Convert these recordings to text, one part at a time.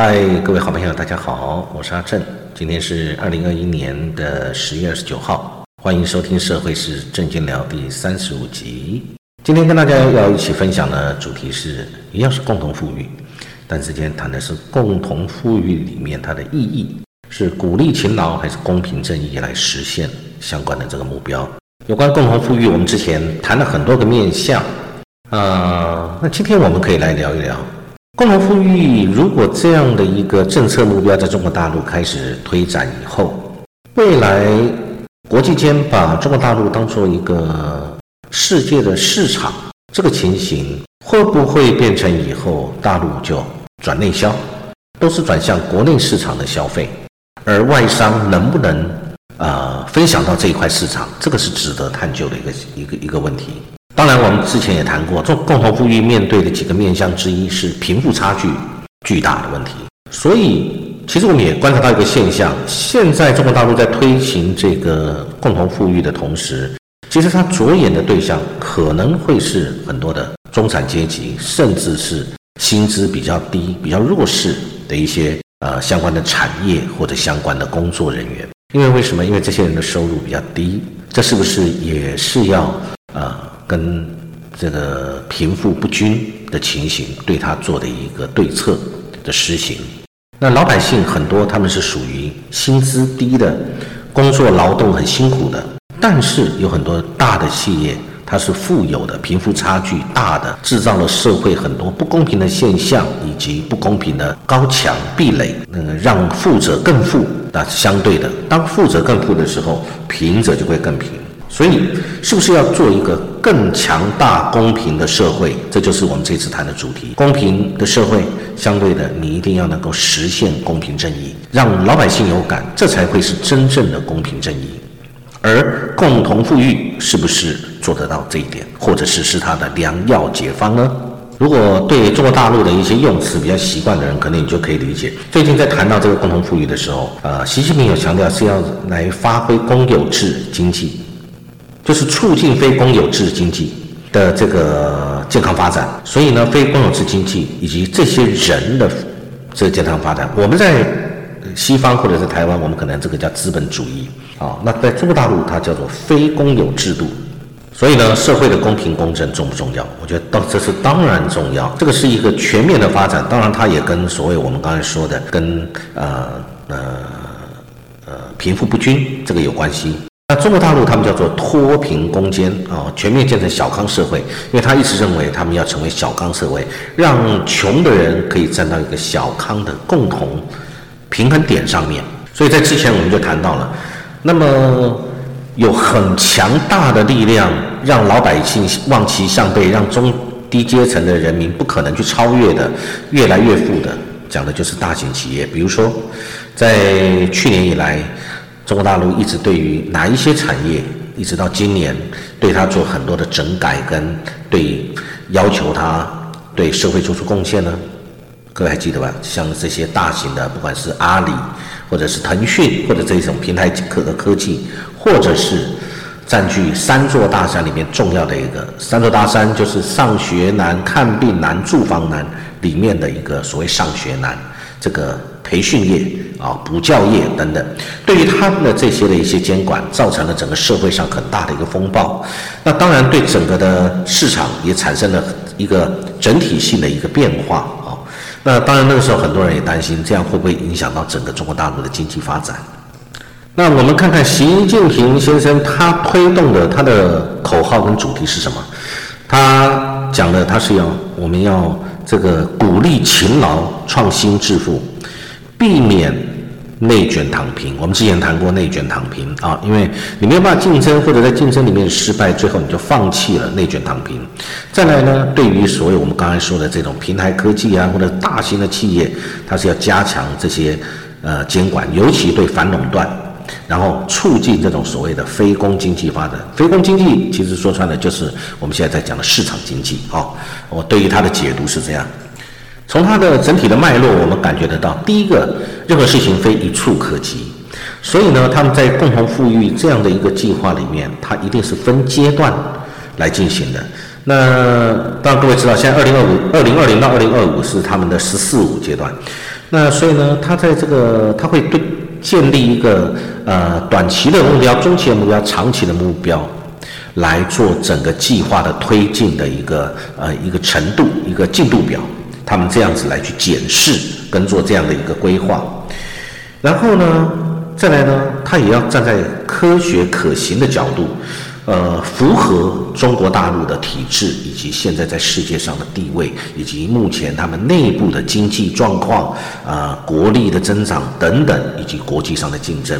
嗨，各位好朋友，大家好，我是阿正。今天是二零二一年的十月二十九号，欢迎收听《社会是正经聊》第三十五集。今天跟大家要一起分享的主题是一样是共同富裕，但是今天谈的是共同富裕里面它的意义是鼓励勤劳还是公平正义来实现相关的这个目标。有关共同富裕，我们之前谈了很多个面向，啊，那今天我们可以来聊一聊。共同富裕，如果这样的一个政策目标在中国大陆开始推展以后，未来国际间把中国大陆当做一个世界的市场，这个情形会不会变成以后大陆就转内销，都是转向国内市场的消费，而外商能不能啊分享到这一块市场，这个是值得探究的一个一个一个问题。当然，我们之前也谈过，做共同富裕面对的几个面向之一是贫富差距巨大的问题。所以，其实我们也观察到一个现象：现在中国大陆在推行这个共同富裕的同时，其实它着眼的对象可能会是很多的中产阶级，甚至是薪资比较低、比较弱势的一些呃相关的产业或者相关的工作人员。因为为什么？因为这些人的收入比较低，这是不是也是要呃？跟这个贫富不均的情形，对他做的一个对策的实行。那老百姓很多，他们是属于薪资低的，工作劳动很辛苦的。但是有很多大的企业，它是富有的，贫富差距大的，制造了社会很多不公平的现象，以及不公平的高墙壁垒，嗯，让富者更富。那是相对的，当富者更富的时候，贫者就会更贫。所以，是不是要做一个更强大、公平的社会？这就是我们这次谈的主题。公平的社会，相对的，你一定要能够实现公平正义，让老百姓有感，这才会是真正的公平正义。而共同富裕是不是做得到这一点，或者是是它的良药解方呢？如果对中国大陆的一些用词比较习惯的人，可能你就可以理解。最近在谈到这个共同富裕的时候，呃，习近平有强调是要来发挥公有制经济。就是促进非公有制经济的这个健康发展，所以呢，非公有制经济以及这些人的这个健康发展，我们在西方或者是台湾，我们可能这个叫资本主义啊，那在中国大陆它叫做非公有制度，所以呢，社会的公平公正重不重要？我觉得当这是当然重要，这个是一个全面的发展，当然它也跟所谓我们刚才说的跟呃呃呃贫富不均这个有关系。那中国大陆他们叫做脱贫攻坚啊，全面建成小康社会，因为他一直认为他们要成为小康社会，让穷的人可以站到一个小康的共同平衡点上面。所以在之前我们就谈到了，那么有很强大的力量让老百姓望其项背，让中低阶层的人民不可能去超越的，越来越富的，讲的就是大型企业。比如说，在去年以来。中国大陆一直对于哪一些产业，一直到今年，对它做很多的整改跟对要求它对社会做出贡献呢？各位还记得吧？像这些大型的，不管是阿里，或者是腾讯，或者这种平台科的科技，或者是占据三座大山里面重要的一个三座大山，就是上学难、看病难、住房难里面的一个所谓上学难，这个。培训业啊，补教业等等，对于他们的这些的一些监管，造成了整个社会上很大的一个风暴。那当然对整个的市场也产生了一个整体性的一个变化啊。那当然那个时候很多人也担心，这样会不会影响到整个中国大陆的经济发展？那我们看看习近平先生他推动的他的口号跟主题是什么？他讲的他是要我们要这个鼓励勤劳、创新、致富。避免内卷躺平。我们之前谈过内卷躺平啊，因为你没有办法竞争，或者在竞争里面失败，最后你就放弃了内卷躺平。再来呢，对于所有我们刚才说的这种平台科技啊，或者大型的企业，它是要加强这些呃监管，尤其对反垄断，然后促进这种所谓的非公经济发展。非公经济其实说穿了就是我们现在在讲的市场经济啊。我对于它的解读是这样。从它的整体的脉络，我们感觉得到，第一个，任何事情非一触可及，所以呢，他们在共同富裕这样的一个计划里面，它一定是分阶段来进行的。那当然各位知道，现在二零二五、二零二零到二零二五是他们的“十四五”阶段，那所以呢，他在这个他会对建立一个呃短期的目标、中期的目标、长期的目标，来做整个计划的推进的一个呃一个程度、一个进度表。他们这样子来去检视跟做这样的一个规划，然后呢，再来呢，他也要站在科学可行的角度。呃，符合中国大陆的体制，以及现在在世界上的地位，以及目前他们内部的经济状况、啊国力的增长等等，以及国际上的竞争。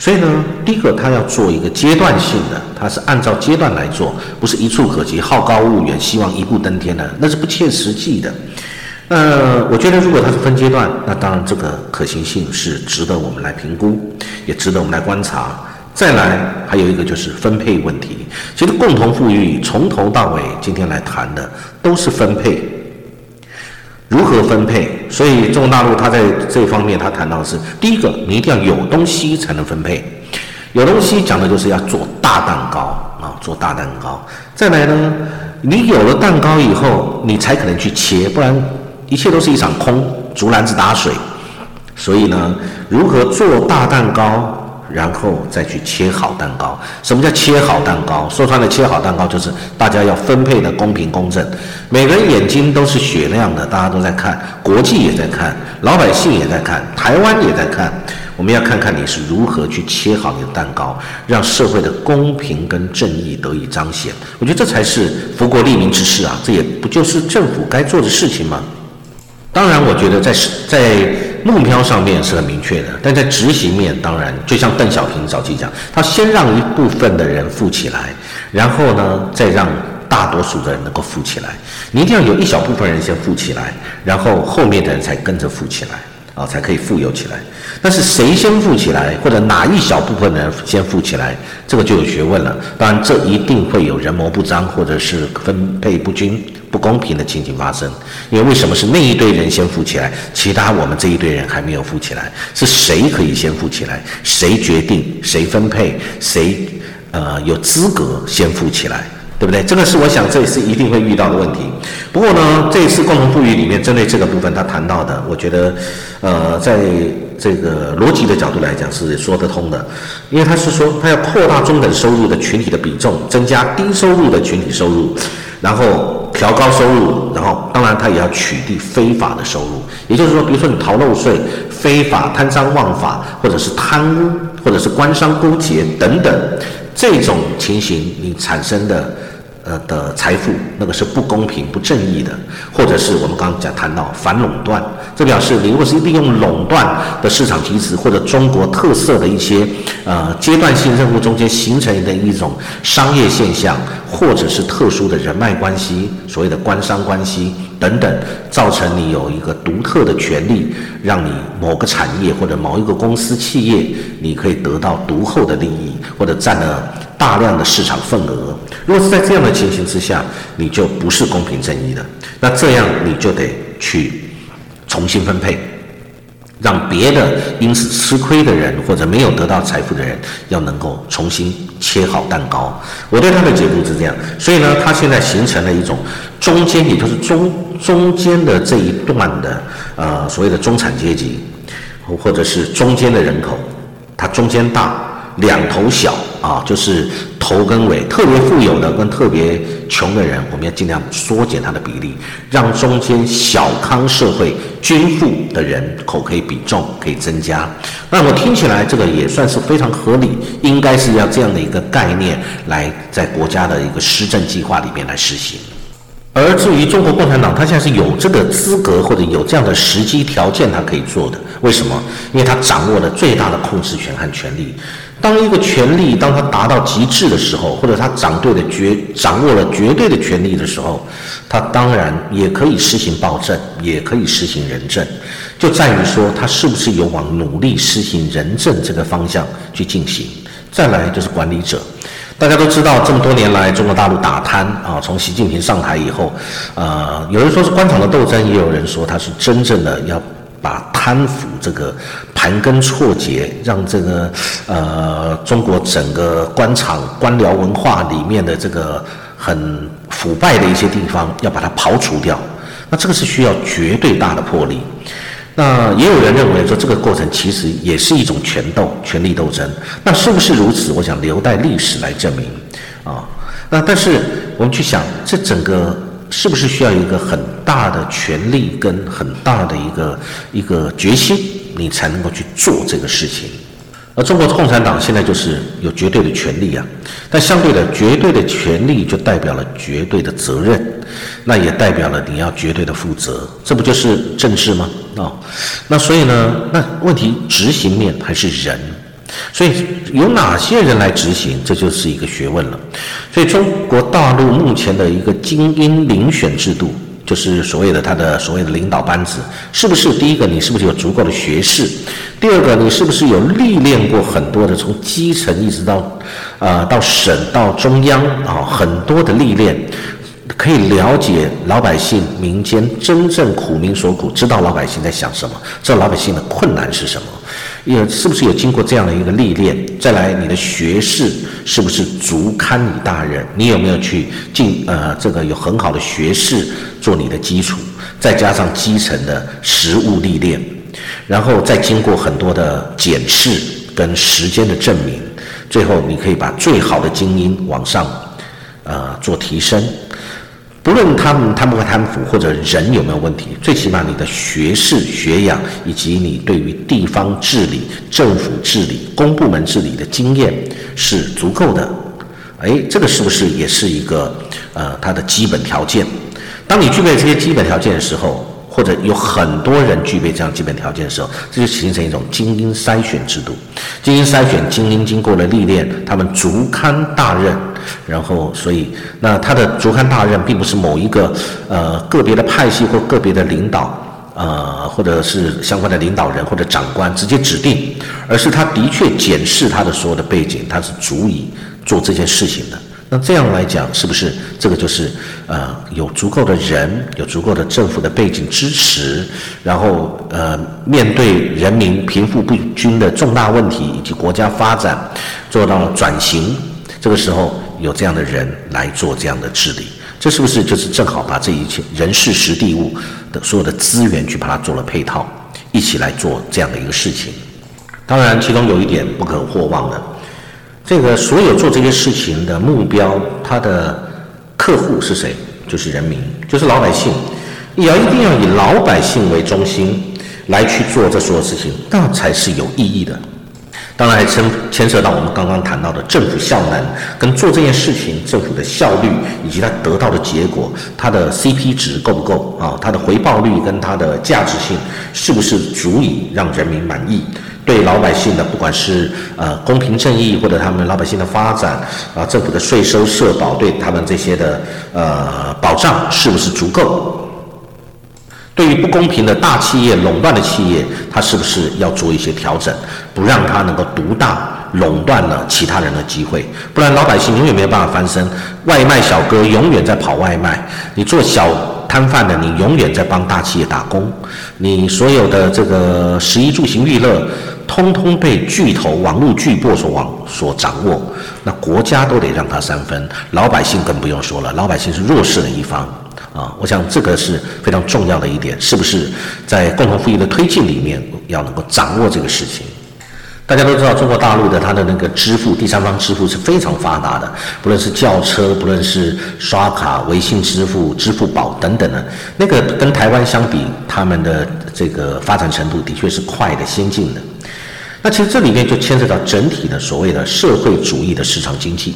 所以呢，第一个他要做一个阶段性的，他是按照阶段来做，不是一触可及、好高骛远、希望一步登天的，那是不切实际的。呃，我觉得如果它是分阶段，那当然这个可行性是值得我们来评估，也值得我们来观察。再来，还有一个就是分配问题。其实共同富裕从头到尾，今天来谈的都是分配，如何分配。所以中国大陆它在这方面，它谈到的是第一个，你一定要有东西才能分配。有东西讲的就是要做大蛋糕啊，做大蛋糕。再来呢，你有了蛋糕以后，你才可能去切，不然一切都是一场空，竹篮子打水。所以呢，如何做大蛋糕？然后再去切好蛋糕。什么叫切好蛋糕？说穿了，切好蛋糕就是大家要分配的公平公正。每个人眼睛都是雪亮的，大家都在看，国际也在看，老百姓也在看，台湾也在看。我们要看看你是如何去切好你的蛋糕，让社会的公平跟正义得以彰显。我觉得这才是福国利民之事啊！这也不就是政府该做的事情吗？当然，我觉得在在目标上面是很明确的，但在执行面，当然就像邓小平早期讲，他先让一部分的人富起来，然后呢，再让大多数的人能够富起来。你一定要有一小部分人先富起来，然后后面的人才跟着富起来。啊，才可以富有起来。但是谁先富起来，或者哪一小部分人先富起来，这个就有学问了。当然，这一定会有人谋不张，或者是分配不均、不公平的情形发生。因为为什么是那一堆人先富起来，其他我们这一堆人还没有富起来？是谁可以先富起来？谁决定？谁分配？谁呃有资格先富起来？对不对？这个是我想这一次一定会遇到的问题。不过呢，这一次共同富裕里面针对这个部分他谈到的，我觉得，呃，在这个逻辑的角度来讲是说得通的，因为他是说他要扩大中等收入的群体的比重，增加低收入的群体收入，然后调高收入，然后当然他也要取缔非法的收入。也就是说，比如说你逃漏税、非法贪赃枉法，或者是贪污，或者是官商勾结等等这种情形，你产生的。呃的财富，那个是不公平、不正义的，或者是我们刚刚讲谈到反垄断，这表示你如果是利用垄断的市场机制，或者中国特色的一些呃阶段性任务中间形成的一种商业现象，或者是特殊的人脉关系，所谓的官商关系等等，造成你有一个独特的权利，让你某个产业或者某一个公司企业，你可以得到独厚的利益，或者占了。大量的市场份额，如果是在这样的情形之下，你就不是公平正义的。那这样你就得去重新分配，让别的因此吃亏的人或者没有得到财富的人，要能够重新切好蛋糕。我对他的解读是这样，所以呢，他现在形成了一种中间，也就是中中间的这一段的呃所谓的中产阶级，或者是中间的人口，它中间大。两头小啊，就是头跟尾，特别富有的跟特别穷的人，我们要尽量缩减它的比例，让中间小康社会均富的人口可以比重可以增加。那我听起来这个也算是非常合理，应该是要这样的一个概念来在国家的一个施政计划里面来实行。而至于中国共产党，他现在是有这个资格或者有这样的时机条件，他可以做的。为什么？因为他掌握了最大的控制权和权力。当一个权力当他达到极致的时候，或者他掌对的绝掌握了绝对的权力的时候，他当然也可以实行暴政，也可以实行仁政，就在于说他是不是有往努力实行仁政这个方向去进行。再来就是管理者，大家都知道这么多年来中国大陆打贪啊，从习近平上台以后，呃，有人说是官场的斗争，也有人说他是真正的要。把贪腐这个盘根错节，让这个呃中国整个官场官僚文化里面的这个很腐败的一些地方，要把它刨除掉。那这个是需要绝对大的魄力。那也有人认为说，这个过程其实也是一种权斗、权力斗争。那是不是如此？我想留待历史来证明啊。那但是我们去想，这整个是不是需要一个很大的权力跟很大的一个一个决心，你才能够去做这个事情？而中国共产党现在就是有绝对的权利啊，但相对的，绝对的权利就代表了绝对的责任，那也代表了你要绝对的负责，这不就是政治吗？啊，那所以呢，那问题执行面还是人，所以有哪些人来执行，这就是一个学问了。所以中国大陆目前的一个精英遴选制度。就是所谓的他的所谓的领导班子，是不是第一个你是不是有足够的学识？第二个你是不是有历练过很多的从基层一直到，呃到省到中央啊很多的历练，可以了解老百姓民间真正苦民所苦，知道老百姓在想什么，知道老百姓的困难是什么。也是不是有经过这样的一个历练？再来，你的学识是不是足堪你大任？你有没有去进呃这个有很好的学识做你的基础？再加上基层的实务历练，然后再经过很多的检视跟时间的证明，最后你可以把最好的精英往上呃做提升。不论他们贪不贪腐，或者人有没有问题，最起码你的学识、学养以及你对于地方治理、政府治理、公部门治理的经验是足够的。哎，这个是不是也是一个呃它的基本条件？当你具备这些基本条件的时候，或者有很多人具备这样基本条件的时候，这就形成一种精英筛选制度。精英筛选精英经过了历练，他们足堪大任。然后，所以那他的足堪大任，并不是某一个呃个别的派系或个别的领导，呃，或者是相关的领导人或者长官直接指定，而是他的确检视他的所有的背景，他是足以做这件事情的。那这样来讲，是不是这个就是呃有足够的人，有足够的政府的背景支持，然后呃面对人民贫富不均的重大问题以及国家发展做到了转型，这个时候有这样的人来做这样的治理，这是不是就是正好把这一切人事实地物的所有的资源去把它做了配套，一起来做这样的一个事情？当然，其中有一点不可或忘的。这个所有做这些事情的目标，他的客户是谁？就是人民，就是老百姓。要一定要以老百姓为中心来去做这所有事情，那才是有意义的。当然还牵牵涉到我们刚刚谈到的政府效能，跟做这件事情政府的效率，以及它得到的结果，它的 CP 值够不够啊？它的回报率跟它的价值性是不是足以让人民满意？对老百姓的，不管是呃公平正义，或者他们老百姓的发展啊，政府的税收社保对他们这些的呃保障是不是足够？对于不公平的大企业垄断的企业，它是不是要做一些调整，不让它能够独大垄断了其他人的机会？不然老百姓永远没有办法翻身，外卖小哥永远在跑外卖，你做小。摊贩的，你永远在帮大企业打工，你所有的这个食衣住行娱乐，通通被巨头、网络巨擘所网所掌握，那国家都得让他三分，老百姓更不用说了，老百姓是弱势的一方啊！我想这个是非常重要的一点，是不是在共同富裕的推进里面要能够掌握这个事情？大家都知道，中国大陆的它的那个支付，第三方支付是非常发达的。不论是轿车，不论是刷卡、微信支付、支付宝等等的，那个跟台湾相比，他们的这个发展程度的确是快的、先进的。那其实这里面就牵涉到整体的所谓的社会主义的市场经济。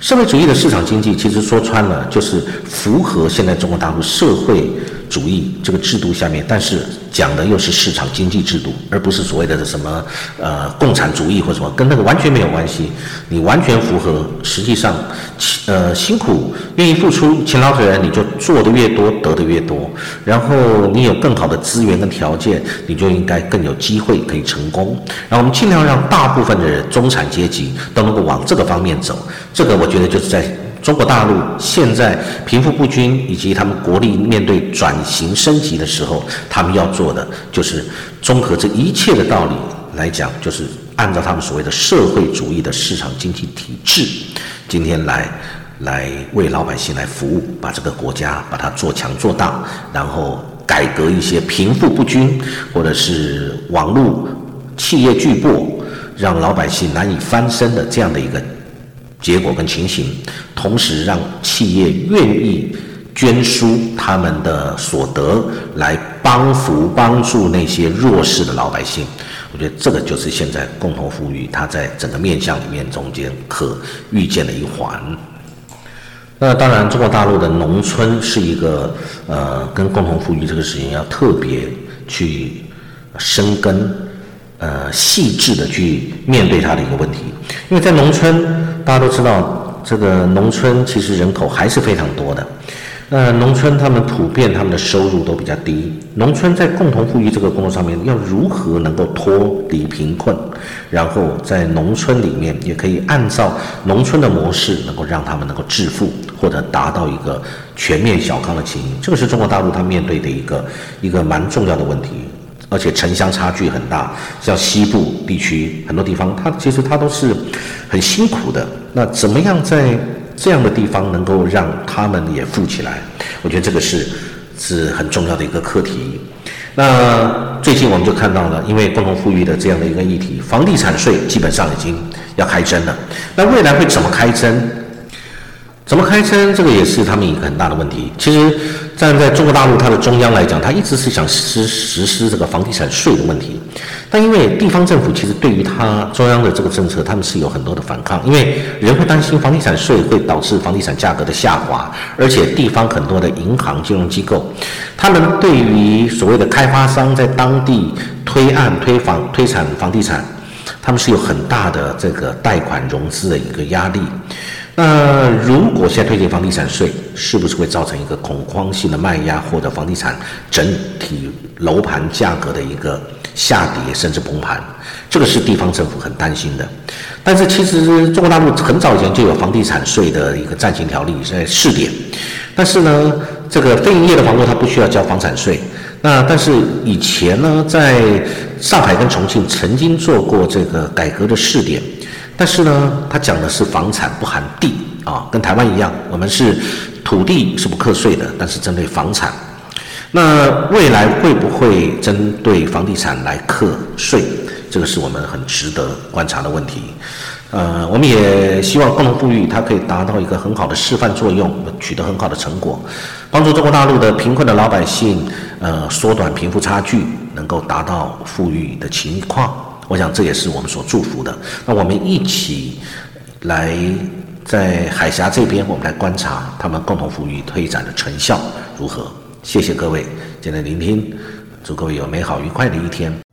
社会主义的市场经济，其实说穿了，就是符合现在中国大陆社会。主义这个制度下面，但是讲的又是市场经济制度，而不是所谓的什么呃共产主义或什么，跟那个完全没有关系。你完全符合，实际上，呃辛苦愿意付出勤劳的人，你就做的越多，得的越多。然后你有更好的资源跟条件，你就应该更有机会可以成功。然后我们尽量让大部分的中产阶级都能够往这个方面走。这个我觉得就是在。中国大陆现在贫富不均，以及他们国力面对转型升级的时候，他们要做的就是综合这一切的道理来讲，就是按照他们所谓的社会主义的市场经济体制，今天来来为老百姓来服务，把这个国家把它做强做大，然后改革一些贫富不均，或者是网络企业巨擘，让老百姓难以翻身的这样的一个结果跟情形，同时让企业愿意捐出他们的所得来帮扶帮助那些弱势的老百姓。我觉得这个就是现在共同富裕它在整个面向里面中间可预见的一环。那当然，中国大陆的农村是一个呃，跟共同富裕这个事情要特别去深耕、呃细致的去面对它的一个问题。因为在农村，大家都知道，这个农村其实人口还是非常多的。那农村他们普遍他们的收入都比较低，农村在共同富裕这个工作上面要如何能够脱离贫困，然后在农村里面也可以按照农村的模式，能够让他们能够致富或者达到一个全面小康的情形，这个是中国大陆他面对的一个一个蛮重要的问题，而且城乡差距很大，像西部地区很多地方，它其实它都是很辛苦的，那怎么样在？这样的地方能够让他们也富起来，我觉得这个是是很重要的一个课题。那最近我们就看到了，因为共同富裕的这样的一个议题，房地产税基本上已经要开征了。那未来会怎么开征？怎么开征？这个也是他们一个很大的问题。其实站在中国大陆，它的中央来讲，它一直是想实实施这个房地产税的问题。但因为地方政府其实对于它中央的这个政策，他们是有很多的反抗，因为人会担心房地产税会导致房地产价格的下滑，而且地方很多的银行金融机构，他们对于所谓的开发商在当地推案推房推产房地产，他们是有很大的这个贷款融资的一个压力。那如果现在推进房地产税，是不是会造成一个恐慌性的卖压，或者房地产整体楼盘价格的一个下跌，甚至崩盘？这个是地方政府很担心的。但是其实中国大陆很早以前就有房地产税的一个暂行条例在试点，但是呢，这个非营业的房屋它不需要交房产税。那但是以前呢，在上海跟重庆曾经做过这个改革的试点。但是呢，他讲的是房产不含地啊，跟台湾一样，我们是土地是不课税的，但是针对房产，那未来会不会针对房地产来课税？这个是我们很值得观察的问题。呃，我们也希望共同富裕它可以达到一个很好的示范作用，取得很好的成果，帮助中国大陆的贫困的老百姓，呃，缩短贫富差距，能够达到富裕的情况。我想这也是我们所祝福的。那我们一起来在海峡这边，我们来观察他们共同富裕推展的成效如何。谢谢各位进来聆听，祝各位有美好愉快的一天。